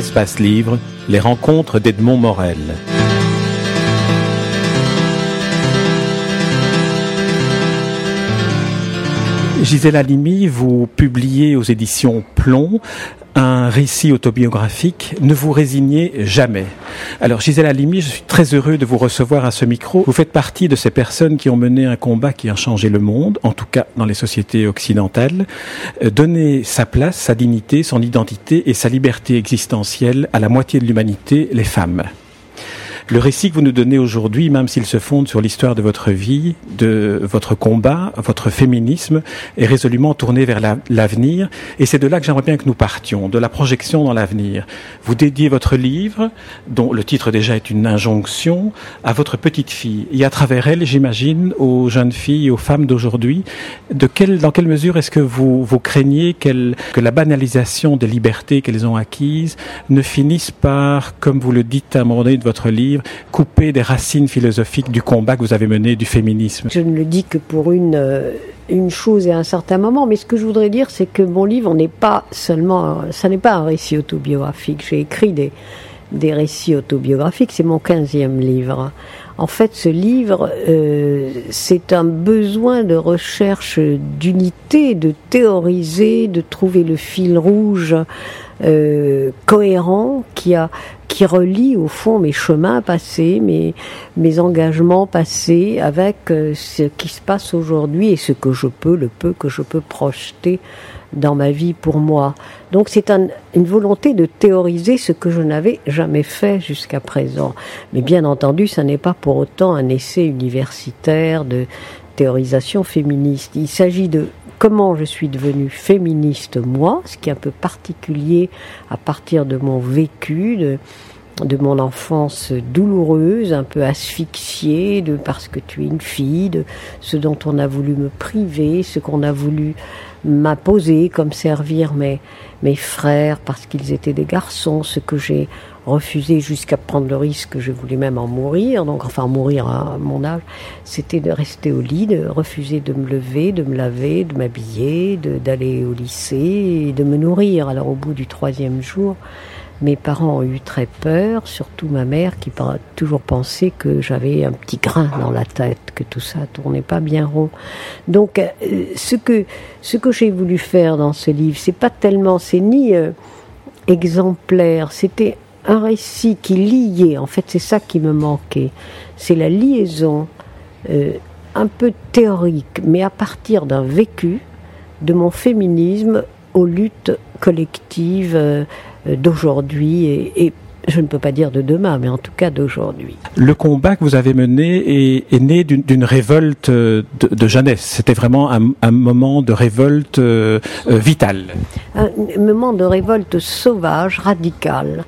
Espace Livre, les rencontres d'Edmond Morel. Gisèle Halimi, vous publiez aux éditions Plomb un récit autobiographique, ne vous résignez jamais. Alors Gisèle Halimi, je suis très heureux de vous recevoir à ce micro. Vous faites partie de ces personnes qui ont mené un combat qui a changé le monde, en tout cas dans les sociétés occidentales, euh, donner sa place, sa dignité, son identité et sa liberté existentielle à la moitié de l'humanité, les femmes. Le récit que vous nous donnez aujourd'hui, même s'il se fonde sur l'histoire de votre vie, de votre combat, votre féminisme, est résolument tourné vers l'avenir. et c'est de là que j'aimerais bien que nous partions, de la projection dans l'avenir. Vous dédiez votre livre, dont le titre déjà est une injonction, à votre petite fille. Et à travers elle, j'imagine, aux jeunes filles aux femmes d'aujourd'hui, quelle, dans quelle mesure est-ce que vous, vous craignez que la banalisation des libertés qu'elles ont acquises ne finisse par, comme vous le dites à un moment donné de votre livre, couper des racines philosophiques du combat que vous avez mené du féminisme Je ne le dis que pour une, euh, une chose et un certain moment, mais ce que je voudrais dire, c'est que mon livre n'est pas seulement, ça n'est pas un récit autobiographique. J'ai écrit des, des récits autobiographiques, c'est mon quinzième livre. En fait, ce livre, euh, c'est un besoin de recherche d'unité, de théoriser, de trouver le fil rouge euh, cohérent qui a qui relie au fond mes chemins passés, mes, mes engagements passés avec euh, ce qui se passe aujourd'hui et ce que je peux, le peu que je peux projeter dans ma vie pour moi. Donc c'est un, une volonté de théoriser ce que je n'avais jamais fait jusqu'à présent. Mais bien entendu, ça n'est pas pour autant un essai universitaire de théorisation féministe. Il s'agit de comment je suis devenue féministe moi, ce qui est un peu particulier à partir de mon vécu, de, de mon enfance douloureuse, un peu asphyxiée, de parce que tu es une fille, de ce dont on a voulu me priver, ce qu'on a voulu m'imposer comme servir mes, mes frères parce qu'ils étaient des garçons, ce que j'ai refusé jusqu'à prendre le risque, je voulais même en mourir, donc enfin mourir à mon âge, c'était de rester au lit, de refuser de me lever, de me laver, de m'habiller, d'aller au lycée et de me nourrir. Alors au bout du troisième jour, mes parents ont eu très peur, surtout ma mère qui a toujours pensé que j'avais un petit grain dans la tête, que tout ça tournait pas bien rond. Donc, euh, ce que ce que j'ai voulu faire dans ce livre, c'est pas tellement, c'est ni euh, exemplaire, c'était un récit qui liait. En fait, c'est ça qui me manquait, c'est la liaison euh, un peu théorique, mais à partir d'un vécu de mon féminisme aux luttes collectives d'aujourd'hui et, je ne peux pas dire de demain, mais en tout cas d'aujourd'hui. Le combat que vous avez mené est, né d'une révolte de, jeunesse. C'était vraiment un, moment de révolte euh, euh, vitale. Un moment de révolte sauvage, radicale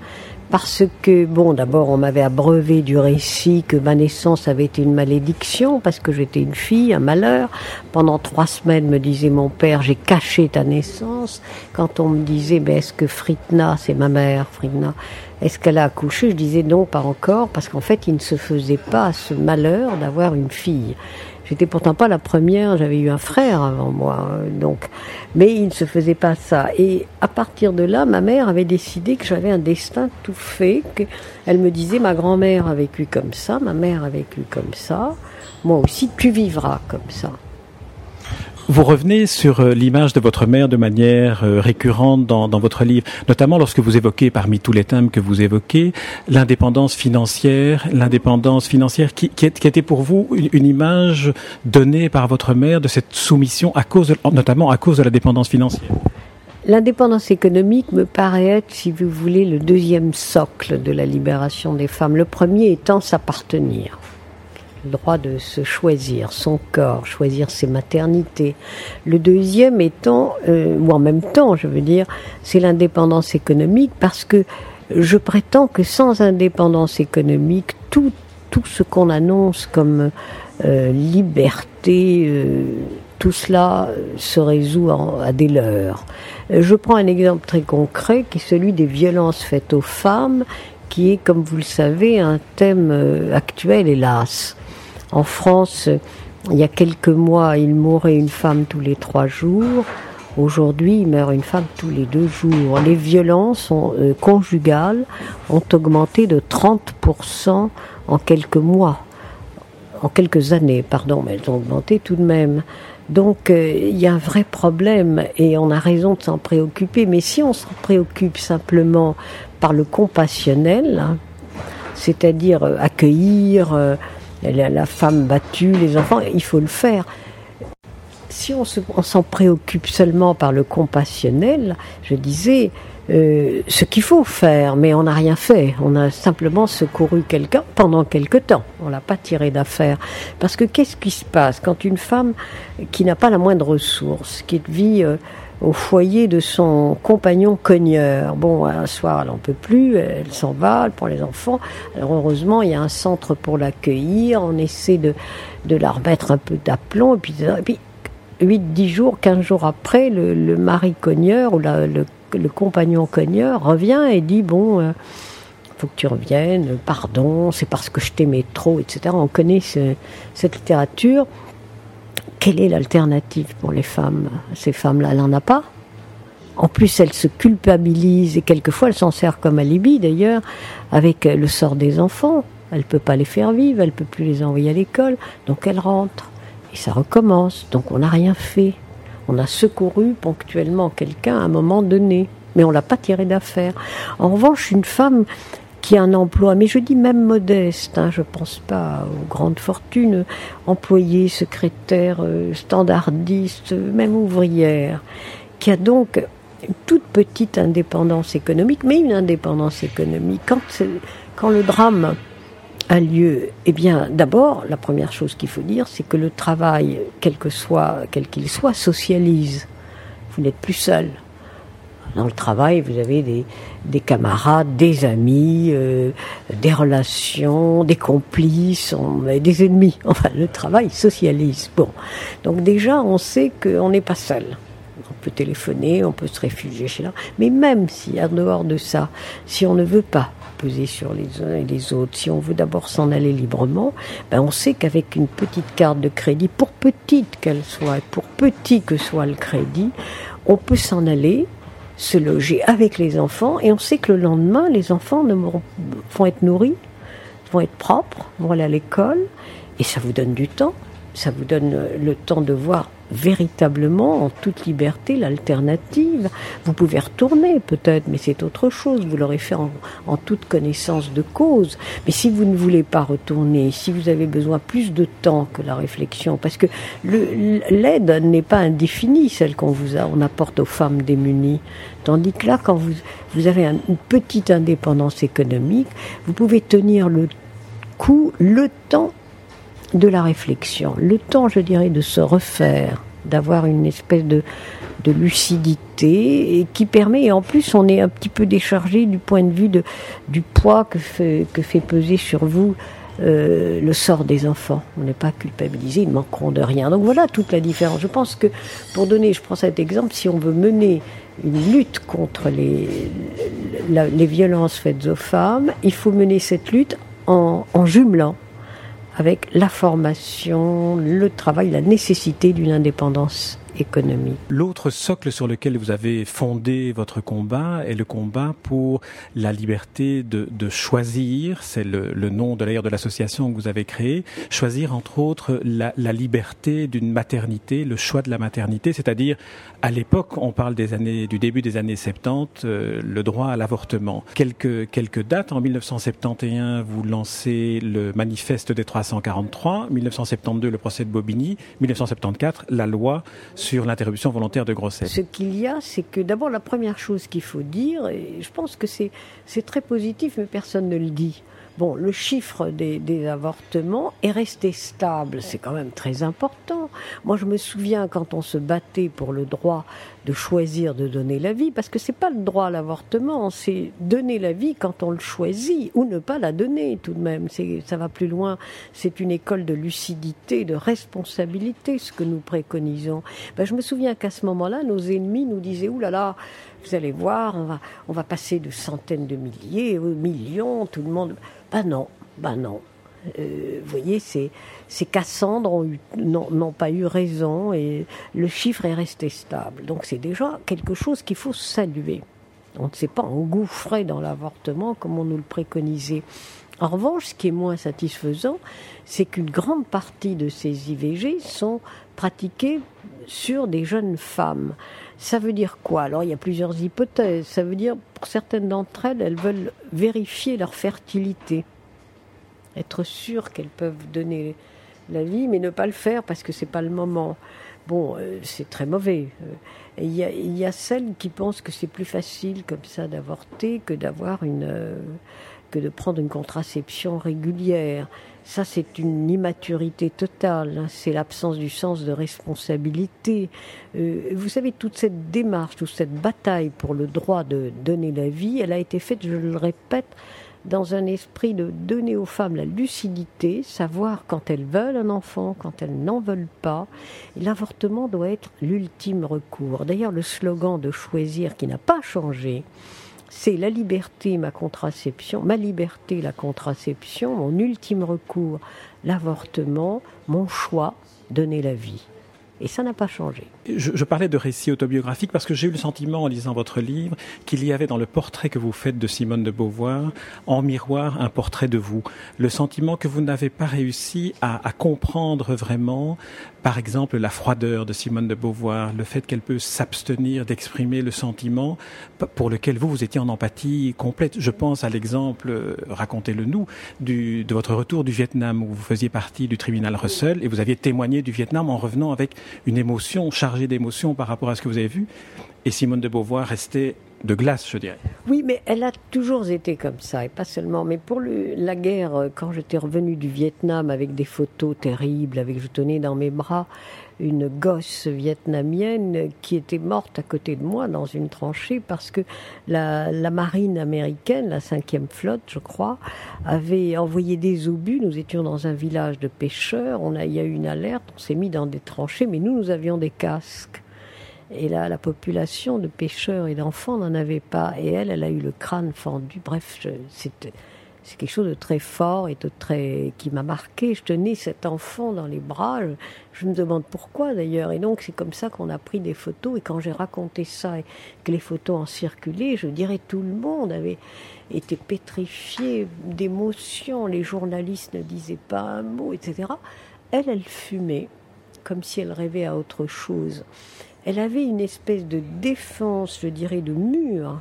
parce que, bon, d'abord, on m'avait abreuvé du récit que ma naissance avait été une malédiction, parce que j'étais une fille, un malheur. Pendant trois semaines, me disait mon père, j'ai caché ta naissance. Quand on me disait, ben, est-ce que Fritna, c'est ma mère, Fritna, est-ce qu'elle a accouché? Je disais non, pas encore, parce qu'en fait, il ne se faisait pas ce malheur d'avoir une fille. J'étais pourtant pas la première, j'avais eu un frère avant moi, donc, mais il ne se faisait pas ça. Et à partir de là, ma mère avait décidé que j'avais un destin tout fait. Elle me disait, ma grand-mère a vécu comme ça, ma mère a vécu comme ça, moi aussi, tu vivras comme ça. Vous revenez sur euh, l'image de votre mère de manière euh, récurrente dans, votre livre, notamment lorsque vous évoquez, parmi tous les thèmes que vous évoquez, l'indépendance financière, l'indépendance financière qui, était pour vous une, image donnée par votre mère de cette soumission, à cause notamment à cause de la dépendance financière. L'indépendance économique me paraît être, si vous voulez, le deuxième socle de la libération des femmes. Le premier étant s'appartenir droit de se choisir son corps, choisir ses maternités. Le deuxième étant, euh, ou en même temps, je veux dire, c'est l'indépendance économique parce que je prétends que sans indépendance économique, tout, tout ce qu'on annonce comme euh, liberté, euh, tout cela se résout à des leurs. Je prends un exemple très concret qui est celui des violences faites aux femmes, qui est, comme vous le savez, un thème actuel, hélas. En France, il y a quelques mois, il mourait une femme tous les trois jours. Aujourd'hui, il meurt une femme tous les deux jours. Les violences euh, conjugales ont augmenté de 30% en quelques mois, en quelques années, pardon, mais elles ont augmenté tout de même. Donc euh, il y a un vrai problème et on a raison de s'en préoccuper. Mais si on s'en préoccupe simplement par le compassionnel, hein, c'est-à-dire euh, accueillir la femme battue, les enfants, il faut le faire. Si on s'en préoccupe seulement par le compassionnel, je disais, euh, ce qu'il faut faire, mais on n'a rien fait. On a simplement secouru quelqu'un pendant quelque temps. On l'a pas tiré d'affaire. Parce que qu'est-ce qui se passe quand une femme qui n'a pas la moindre ressource, qui vit euh, au foyer de son compagnon cogneur. Bon, un soir, elle n'en peut plus, elle s'en va, elle prend les enfants. Alors heureusement, il y a un centre pour l'accueillir, on essaie de, de la remettre un peu d'aplomb, et puis, et puis 8-10 jours, 15 jours après, le, mari cogneur ou le, compagnon cogneur revient et dit Bon, euh, faut que tu reviennes, pardon, c'est parce que je t'aimais trop, etc. On connaît cette littérature. Quelle est l'alternative pour les femmes? Ces femmes-là, elle n'en a pas. En plus, elle se culpabilise et quelquefois elle s'en sert comme alibi d'ailleurs avec le sort des enfants. Elle ne peut pas les faire vivre, elle ne peut plus les envoyer à l'école, donc elle rentre. Et ça recommence. Donc on n'a rien fait. On a secouru ponctuellement quelqu'un à un moment donné, mais on l'a pas tiré d'affaire. En revanche, une femme qui a un emploi, mais je dis même modeste, hein, je pense pas aux grandes fortunes, employée, secrétaire, euh, standardiste, même ouvrière, qui a donc une toute petite indépendance économique, mais une indépendance économique. Quand, quand le drame lieu Eh bien, d'abord, la première chose qu'il faut dire, c'est que le travail, quel que soit, quel qu'il soit, socialise. Vous n'êtes plus seul. Dans le travail, vous avez des, des camarades, des amis, euh, des relations, des complices, des ennemis. Enfin, le travail socialise. Bon, donc déjà, on sait qu'on n'est pas seul. On peut téléphoner, on peut se réfugier chez là. Mais même si, en dehors de ça, si on ne veut pas sur les uns et les autres, si on veut d'abord s'en aller librement, ben on sait qu'avec une petite carte de crédit, pour petite qu'elle soit, pour petit que soit le crédit, on peut s'en aller, se loger avec les enfants, et on sait que le lendemain, les enfants vont être nourris, vont être propres, vont aller à l'école, et ça vous donne du temps, ça vous donne le temps de voir véritablement en toute liberté l'alternative. Vous pouvez retourner peut-être, mais c'est autre chose. Vous l'aurez fait en, toute connaissance de cause. Mais si vous ne voulez pas retourner, si vous avez besoin plus de temps que la réflexion, parce que l'aide n'est pas indéfinie, celle qu'on vous a, on apporte aux femmes démunies. Tandis que là, quand vous, vous avez une petite indépendance économique, vous pouvez tenir le coup, le temps de la réflexion, le temps, je dirais, de se refaire, d'avoir une espèce de, de lucidité qui permet, et en plus on est un petit peu déchargé du point de vue du poids que fait, que fait peser sur vous euh, le sort des enfants. On n'est pas culpabilisé, ils manqueront de rien. Donc voilà toute la différence. Je pense que, pour donner, je prends cet exemple, si on veut mener une lutte contre les, les violences faites aux femmes, il faut mener cette lutte en, en jumelant avec la formation, le travail, la nécessité d'une indépendance L'autre socle sur lequel vous avez fondé votre combat est le combat pour la liberté de, choisir, c'est le, nom de l'ailleurs de l'association que vous avez créée, choisir entre autres la, la liberté d'une maternité, le choix de la maternité, c'est-à-dire à l'époque, on parle des années, du début des années 70, euh, le droit à l'avortement. Quelques, quelques dates, en 1971, vous lancez le manifeste des 343, 1972, le procès de Bobigny, 1974, la loi sur l'interruption volontaire de grossesse. Ce qu'il y a, c'est que d'abord la première chose qu'il faut dire, et je pense que c'est très positif, mais personne ne le dit. Bon, le chiffre des, des avortements est resté stable, c'est quand même très important. Moi, je me souviens quand on se battait pour le droit de choisir de donner la vie, parce que c'est pas le droit à l'avortement, c'est donner la vie quand on le choisit ou ne pas la donner tout de même. C'est, ça va plus loin. C'est une école de lucidité, de responsabilité, ce que nous préconisons. Ben, je me souviens qu'à ce moment-là, nos ennemis nous disaient, oulala, là là, vous allez voir, on va, on va passer de centaines de milliers aux millions, tout le monde. Ben non, ben non. Euh, vous voyez, ces, ces Cassandres n'ont pas eu raison et le chiffre est resté stable. Donc c'est déjà quelque chose qu'il faut saluer. On ne s'est pas engouffré dans l'avortement comme on nous le préconisait. En revanche, ce qui est moins satisfaisant, c'est qu'une grande partie de ces IVG sont pratiquées sur des jeunes femmes. Ça veut dire quoi Alors, il y a plusieurs hypothèses. Ça veut dire, pour certaines d'entre elles, elles veulent vérifier leur fertilité, être sûres qu'elles peuvent donner la vie, mais ne pas le faire parce que c'est pas le moment. Bon, euh, c'est très mauvais. Euh, il y, a, celles qui pensent que c'est plus facile comme ça d'avorter que d'avoir une euh, que de prendre une contraception régulière. Ça, c'est une immaturité totale. Hein. C'est l'absence du sens de responsabilité. vous savez, toute cette démarche, toute cette bataille pour le droit de donner la vie, elle a été faite, je le répète, dans un esprit de donner aux femmes la lucidité, savoir quand elles veulent un enfant, quand elles n'en veulent pas. L'avortement doit être l'ultime recours. D'ailleurs, le slogan de choisir qui n'a pas changé, c'est la liberté, ma contraception, ma liberté, la contraception, mon ultime recours, l'avortement, mon choix, donner la vie. Et ça n'a pas changé. Je, parlais de récit autobiographique parce que j'ai eu le sentiment en lisant votre livre qu'il y avait dans le portrait que vous faites de Simone de Beauvoir, en miroir, un portrait de vous. Le sentiment que vous n'avez pas réussi à, comprendre vraiment, par exemple, la froideur de Simone de Beauvoir, le fait qu'elle peut s'abstenir d'exprimer le sentiment pour lequel vous, vous étiez en empathie complète. Je pense à l'exemple, euh, racontez-le nous, de votre retour du Vietnam où vous faisiez partie du tribunal Russell et vous aviez témoigné du Vietnam en revenant avec une émotion, chargée d'émotion par rapport à ce que vous avez vu. Et Simone de Beauvoir restait de glace, je dirais. Oui, mais elle a toujours été comme ça, et pas seulement. Mais pour le, la guerre, euh, quand j'étais revenue du Vietnam avec des photos terribles, avec je tenais dans mes bras une gosse vietnamienne qui était morte à côté de moi dans une tranchée parce que la, la marine américaine, la cinquième flotte, je crois, avait envoyé des obus. Nous étions dans un village de pêcheurs. On a, il y a eu une alerte. On s'est mis dans des tranchées, mais nous, nous avions des casques. Et là, la population de pêcheurs et d'enfants n'en avait pas. Et elle, elle a eu le crâne fendu. Bref, c'est quelque chose de très fort et de très qui m'a marqué. Je tenais cet enfant dans les bras. Je, me demande pourquoi d'ailleurs. Et donc c'est comme ça qu'on a pris des photos. Et quand j'ai raconté ça et que les photos en circulaient, je dirais tout le monde avait été pétrifié d'émotion. Les journalistes ne disaient pas un mot, etc. Elle, elle fumait comme si elle rêvait à autre chose. Elle avait une espèce de défense, je dirais, de mur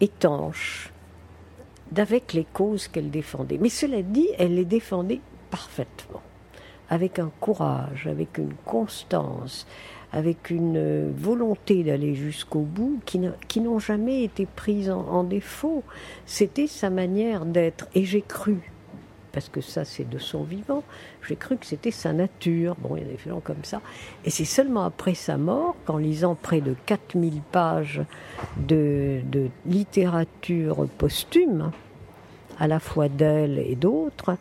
étanche d'avec les causes qu'elle défendait. Mais cela dit, elle les défendait parfaitement, avec un courage, avec une constance, avec une volonté d'aller jusqu'au bout qui n'ont jamais été prises en, en défaut. C'était sa manière d'être. Et j'ai cru parce que ça c'est de son vivant. J'ai cru que c'était sa nature. Bon, il y a des gens comme ça. Et c'est seulement après sa mort, qu'en lisant près de 4000 pages de, de littérature posthume, à la fois d'elle et d'autres,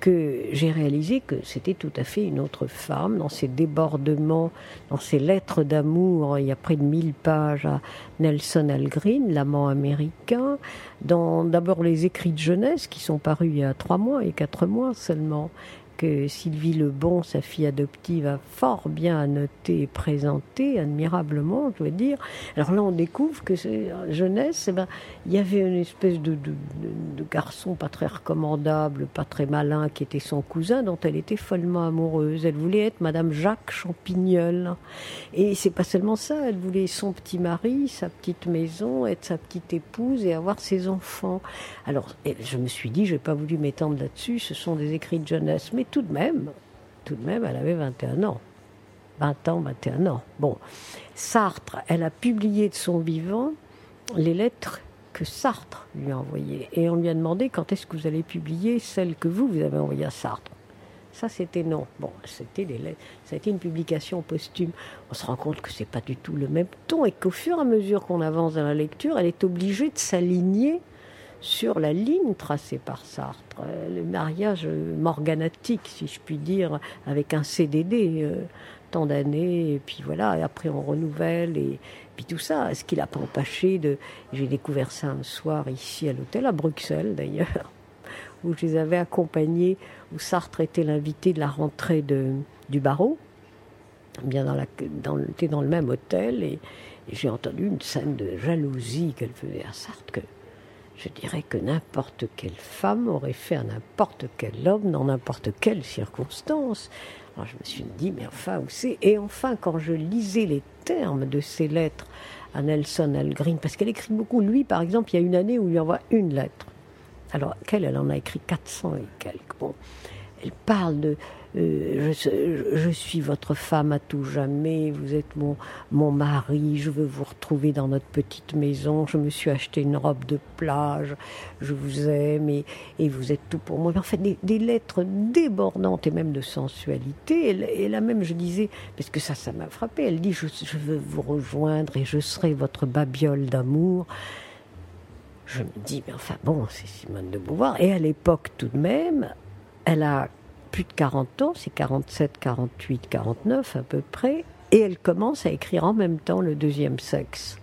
que j'ai réalisé que c'était tout à fait une autre femme dans ses débordements, dans ses lettres d'amour. Il y a près de 1000 pages à Nelson Algren, l'amant américain, dans d'abord les écrits de jeunesse qui sont parus il y a trois mois et quatre mois seulement, que Sylvie Lebon, sa fille adoptive, a fort bien noté et présenté, admirablement, je dois dire. Alors là, on découvre que c'est jeunesse, eh ben, il y avait une espèce de, garçon pas très recommandable, pas très malin, qui était son cousin, dont elle était follement amoureuse. Elle voulait être Madame Jacques Champignol. Et c'est pas seulement ça, elle voulait son petit mari, sa petite maison, être sa petite épouse et avoir ses enfants. Alors, je me suis dit, je n'ai pas voulu m'étendre là-dessus, ce sont des écrits de jeunesse. Tout de même, tout de même, elle avait 21 ans. 20 ans, 21 ans. Bon, Sartre, elle a publié de son vivant les lettres que Sartre lui a envoyées. Et on lui a demandé quand est-ce que vous allez publier celles que vous, vous avez envoyées à Sartre. Ça, c'était non. Bon, c'était des lettres. Ça a été une publication posthume. On se rend compte que c'est pas du tout le même ton et qu'au fur et à mesure qu'on avance dans la lecture, elle est obligée de s'aligner sur la ligne tracée par Sartre, euh, le mariage morganatique, si je puis dire, avec un CDD, euh, tant d'années, et puis voilà, et après on renouvelle, et puis tout ça. Ce qu'il n'a pas empêché de. J'ai découvert ça un soir ici à l'hôtel, à Bruxelles d'ailleurs. où je les avais accompagnés, où Sartre était l'invité de la rentrée de, du barreau, bien dans, la, dans, dans le même hôtel, et, j'ai entendu une scène de jalousie qu'elle faisait à Sartre, que je dirais que n'importe quelle femme aurait fait à n'importe quel homme dans n'importe quelle circonstance. Alors je me suis dit, mais enfin, où c'est? Et enfin, quand je lisais les termes de ces lettres à Nelson Algren, parce qu'elle écrit beaucoup, lui par exemple, il y a une année où il lui envoie une lettre. Alors qu'elle, elle en a écrit 400 et quelques. Bon, elle parle de euh, je, suis votre femme à tout jamais, vous êtes mon, mon mari, je veux vous retrouver dans notre petite maison, je me suis acheté une robe de plage, je vous aime et, et vous êtes tout pour moi. En fait, des, lettres débordantes et même de sensualité. Et, là même, je disais, parce que ça, ça m'a frappé, elle dit, je, je veux vous rejoindre et je serai votre babiole d'amour je me dis, mais enfin bon, c'est Simone de Beauvoir. Et à l'époque tout de même, elle a plus de 40 ans, c'est 47, 48, 49 à peu près, et elle commence à écrire en même temps le deuxième sexe.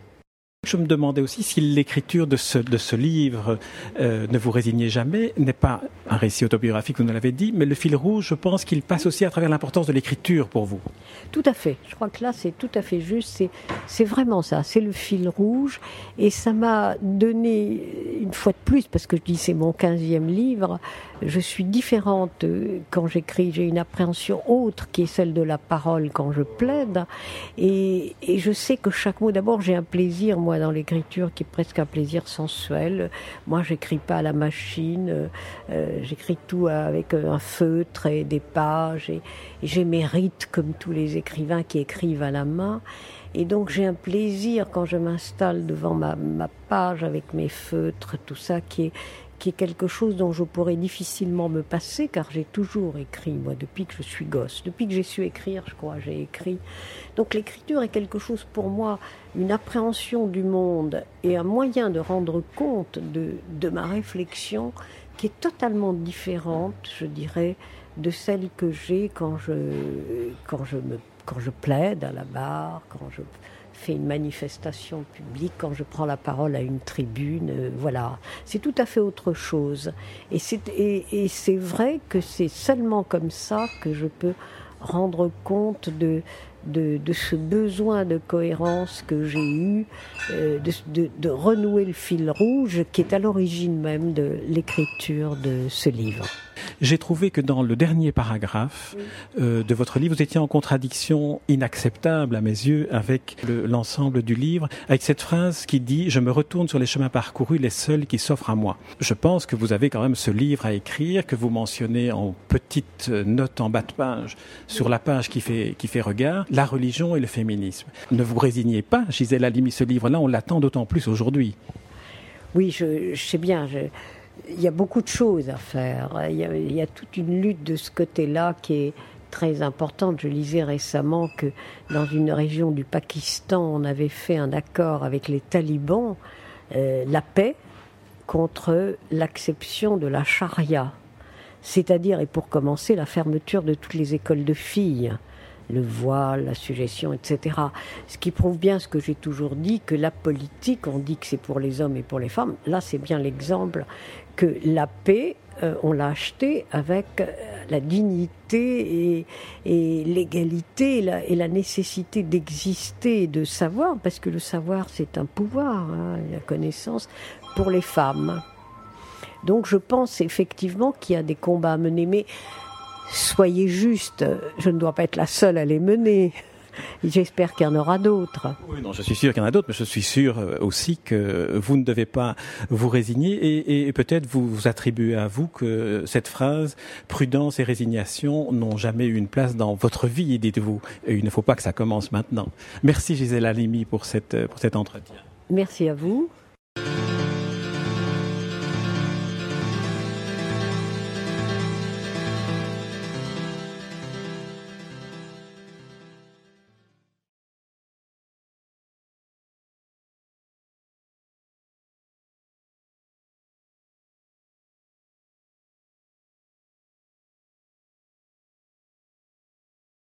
Je me demandais aussi si l'écriture de ce, de ce livre, euh, Ne vous résignez jamais, n'est pas un récit autobiographique, vous nous l'avez dit, mais le fil rouge, je pense qu'il passe aussi à travers l'importance de l'écriture pour vous. Tout à fait. Je crois que là, c'est tout à fait juste. C'est vraiment ça. C'est le fil rouge. Et ça m'a donné, une fois de plus, parce que je dis c'est mon quinzième livre, je suis différente quand j'écris. J'ai une appréhension autre qui est celle de la parole quand je plaide. Et, et je sais que chaque mot, d'abord, j'ai un plaisir, moi, dans l'écriture qui est presque un plaisir sensuel. Moi, j'écris pas à la machine, euh, j'écris tout avec un feutre et des pages, et, et j'ai mes rites comme tous les écrivains qui écrivent à la main. Et donc j'ai un plaisir quand je m'installe devant ma, ma, page avec mes feutres, tout ça qui est, qui est quelque chose dont je pourrais difficilement me passer, car j'ai toujours écrit, moi, depuis que je suis gosse. Depuis que j'ai su écrire, je crois, j'ai écrit. Donc l'écriture est quelque chose pour moi, une appréhension du monde et un moyen de rendre compte de, de ma réflexion qui est totalement différente, je dirais, de celle que j'ai quand je, quand je me quand je plaide à la barre, quand je fais une manifestation publique, quand je prends la parole à une tribune, euh, voilà, c'est tout à fait autre chose. Et c'est vrai que c'est seulement comme ça que je peux rendre compte de ce besoin de cohérence que j'ai eu, euh, de renouer le fil rouge qui est à l'origine même de l'écriture de ce livre. J'ai trouvé que dans le dernier paragraphe euh, de votre livre, vous étiez en contradiction inacceptable à mes yeux avec l'ensemble du livre, avec cette phrase qui dit ⁇ Je me retourne sur les chemins parcourus, les seuls qui s'offrent à moi ⁇ Je pense que vous avez quand même ce livre à écrire, que vous mentionnez en petite note en bas de page, sur la page qui fait, qui fait regard, la religion et le féminisme. Ne vous résignez pas, Gisèle Halimi, ce livre-là, on l'attend d'autant plus aujourd'hui. Oui, je, je sais bien. Je il y a beaucoup de choses à faire. Il y a, toute une lutte de ce côté-là qui est très importante. Je lisais récemment que dans une région du Pakistan, on avait fait un accord avec les talibans, euh, la paix contre l'acception de la charia. C'est-à-dire, et pour commencer, la fermeture de toutes les écoles de filles le voile, la suggestion, etc. Ce qui prouve bien ce que j'ai toujours dit, que la politique, on dit que c'est pour les hommes et pour les femmes. Là, c'est bien l'exemple que la paix, euh, on l'a acheté avec euh, la dignité et, l'égalité et la, nécessité d'exister et de savoir, parce que le savoir, c'est un pouvoir, hein, la connaissance, pour les femmes. Donc je pense effectivement qu'il y a des combats à mener, mais soyez juste, je ne dois pas être la seule à les mener. J'espère qu'il y en aura d'autres. Oui, non, je suis sûr qu'il y en a d'autres, mais je suis sûr euh, aussi que vous ne devez pas vous résigner et, et peut-être vous, vous attribuer à vous que cette phrase prudence et résignation n'ont jamais eu une place dans votre vie, dites-vous. Et il ne faut pas que ça commence maintenant. Merci Gisèle Halimi pour, cette, pour cet entretien. Merci à vous.